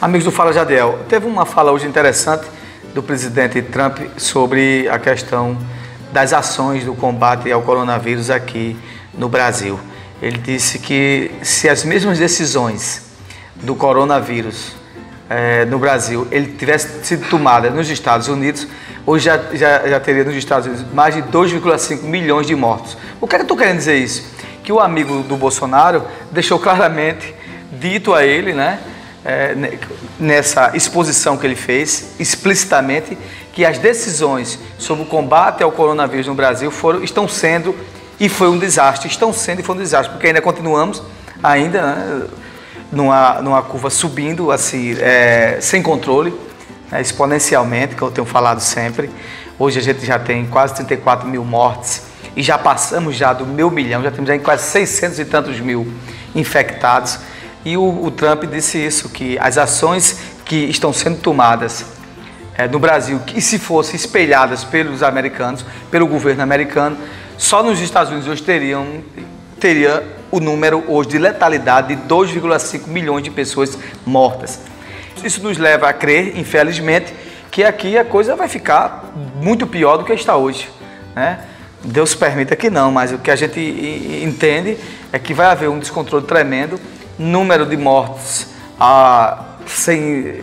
Amigos do Fala Jadiel, teve uma fala hoje interessante do presidente Trump sobre a questão das ações do combate ao coronavírus aqui no Brasil. Ele disse que se as mesmas decisões do coronavírus eh, no Brasil ele tivesse sido tomada nos Estados Unidos, hoje já, já, já teria nos Estados Unidos mais de 2,5 milhões de mortos. O que é que eu estou querendo dizer isso? Que o amigo do Bolsonaro deixou claramente dito a ele, né? É, nessa exposição que ele fez, explicitamente, que as decisões sobre o combate ao coronavírus no Brasil foram, estão sendo, e foi um desastre, estão sendo e foi um desastre, porque ainda continuamos ainda né, numa, numa curva subindo, assim, é, sem controle, né, exponencialmente, que eu tenho falado sempre. Hoje a gente já tem quase 34 mil mortes e já passamos já do meu milhão, já temos em quase 600 e tantos mil infectados. E o, o Trump disse isso, que as ações que estão sendo tomadas é, no Brasil, que se fossem espelhadas pelos americanos, pelo governo americano, só nos Estados Unidos hoje teriam teria o número hoje de letalidade de 2,5 milhões de pessoas mortas. Isso nos leva a crer, infelizmente, que aqui a coisa vai ficar muito pior do que está hoje. Né? Deus permita que não, mas o que a gente entende é que vai haver um descontrole tremendo número de mortes ah, sem,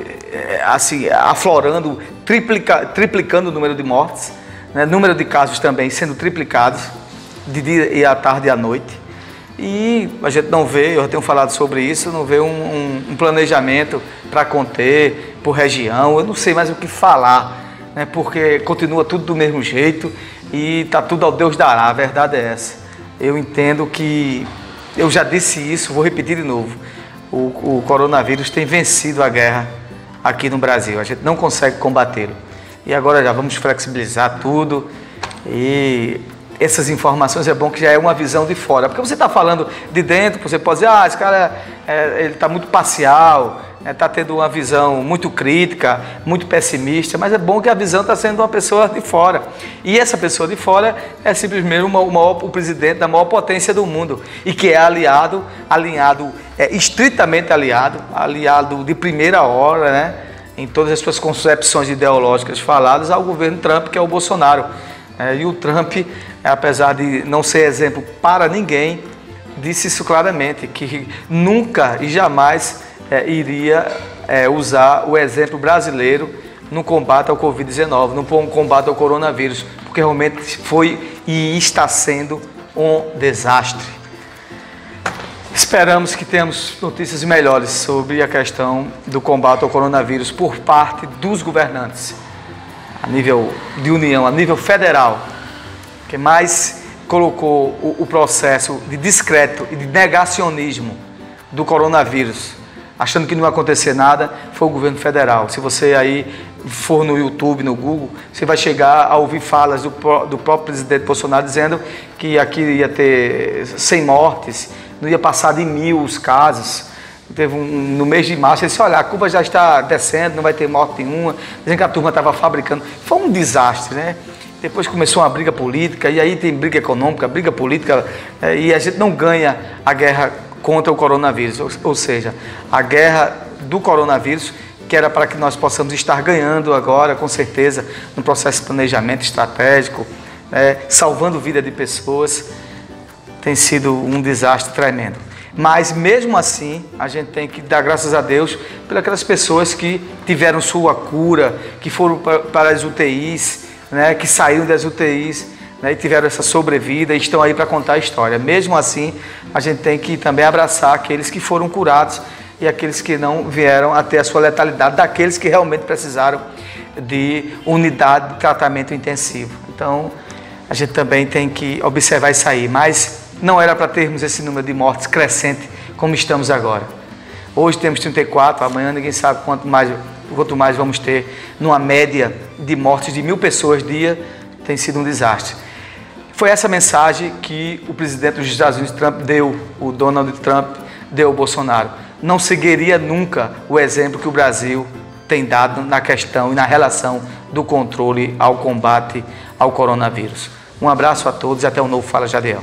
assim, aflorando, triplica, triplicando o número de mortes, né? número de casos também sendo triplicados de dia e à tarde e à noite. E a gente não vê, eu tenho falado sobre isso, não vê um, um, um planejamento para conter por região, eu não sei mais o que falar, né? porque continua tudo do mesmo jeito e está tudo ao Deus dará, a verdade é essa. Eu entendo que eu já disse isso, vou repetir de novo. O, o coronavírus tem vencido a guerra aqui no Brasil. A gente não consegue combatê-lo. E agora já vamos flexibilizar tudo. E essas informações é bom que já é uma visão de fora. Porque você está falando de dentro, você pode dizer, ah, esse cara é, ele está muito parcial, está né, tendo uma visão muito crítica, muito pessimista, mas é bom que a visão está sendo uma pessoa de fora. E essa pessoa de fora é simplesmente uma, o presidente da maior potência do mundo e que é aliado, alinhado, é estritamente aliado, aliado de primeira hora, né, em todas as suas concepções ideológicas faladas ao governo Trump, que é o Bolsonaro. É, e o Trump, apesar de não ser exemplo para ninguém, disse isso claramente, que nunca e jamais é, iria é, usar o exemplo brasileiro no combate ao Covid-19, no combate ao coronavírus, porque realmente foi e está sendo um desastre. Esperamos que tenhamos notícias melhores sobre a questão do combate ao coronavírus por parte dos governantes, a nível de união, a nível federal, que mais colocou o, o processo de discreto e de negacionismo do coronavírus achando que não ia acontecer nada, foi o governo federal. Se você aí for no YouTube, no Google, você vai chegar a ouvir falas do, do próprio presidente Bolsonaro dizendo que aqui ia ter 100 mortes, não ia passar de mil os casos. Teve um, no mês de março, ele disse, olha, a curva já está descendo, não vai ter morte nenhuma, dizendo que a turma estava fabricando. Foi um desastre, né? Depois começou uma briga política, e aí tem briga econômica, briga política, é, e a gente não ganha a guerra contra o coronavírus, ou, ou seja, a guerra do coronavírus, que era para que nós possamos estar ganhando agora, com certeza, no processo de planejamento estratégico, é, salvando vida de pessoas, tem sido um desastre tremendo. Mas mesmo assim, a gente tem que dar graças a Deus pelas aquelas pessoas que tiveram sua cura, que foram para as UTIs, né, que saíram das UTIs né, e tiveram essa sobrevida e estão aí para contar a história. Mesmo assim, a gente tem que também abraçar aqueles que foram curados e aqueles que não vieram a ter a sua letalidade, daqueles que realmente precisaram de unidade de tratamento intensivo. Então, a gente também tem que observar isso aí. Mas não era para termos esse número de mortes crescente como estamos agora. Hoje temos 34, amanhã ninguém sabe quanto mais, quanto mais vamos ter, numa média de mortes de mil pessoas dia, tem sido um desastre. Foi essa mensagem que o presidente dos Estados Unidos, Trump, deu, o Donald Trump deu ao Bolsonaro. Não seguiria nunca o exemplo que o Brasil tem dado na questão e na relação do controle ao combate ao coronavírus. Um abraço a todos e até o novo Fala Jadiel.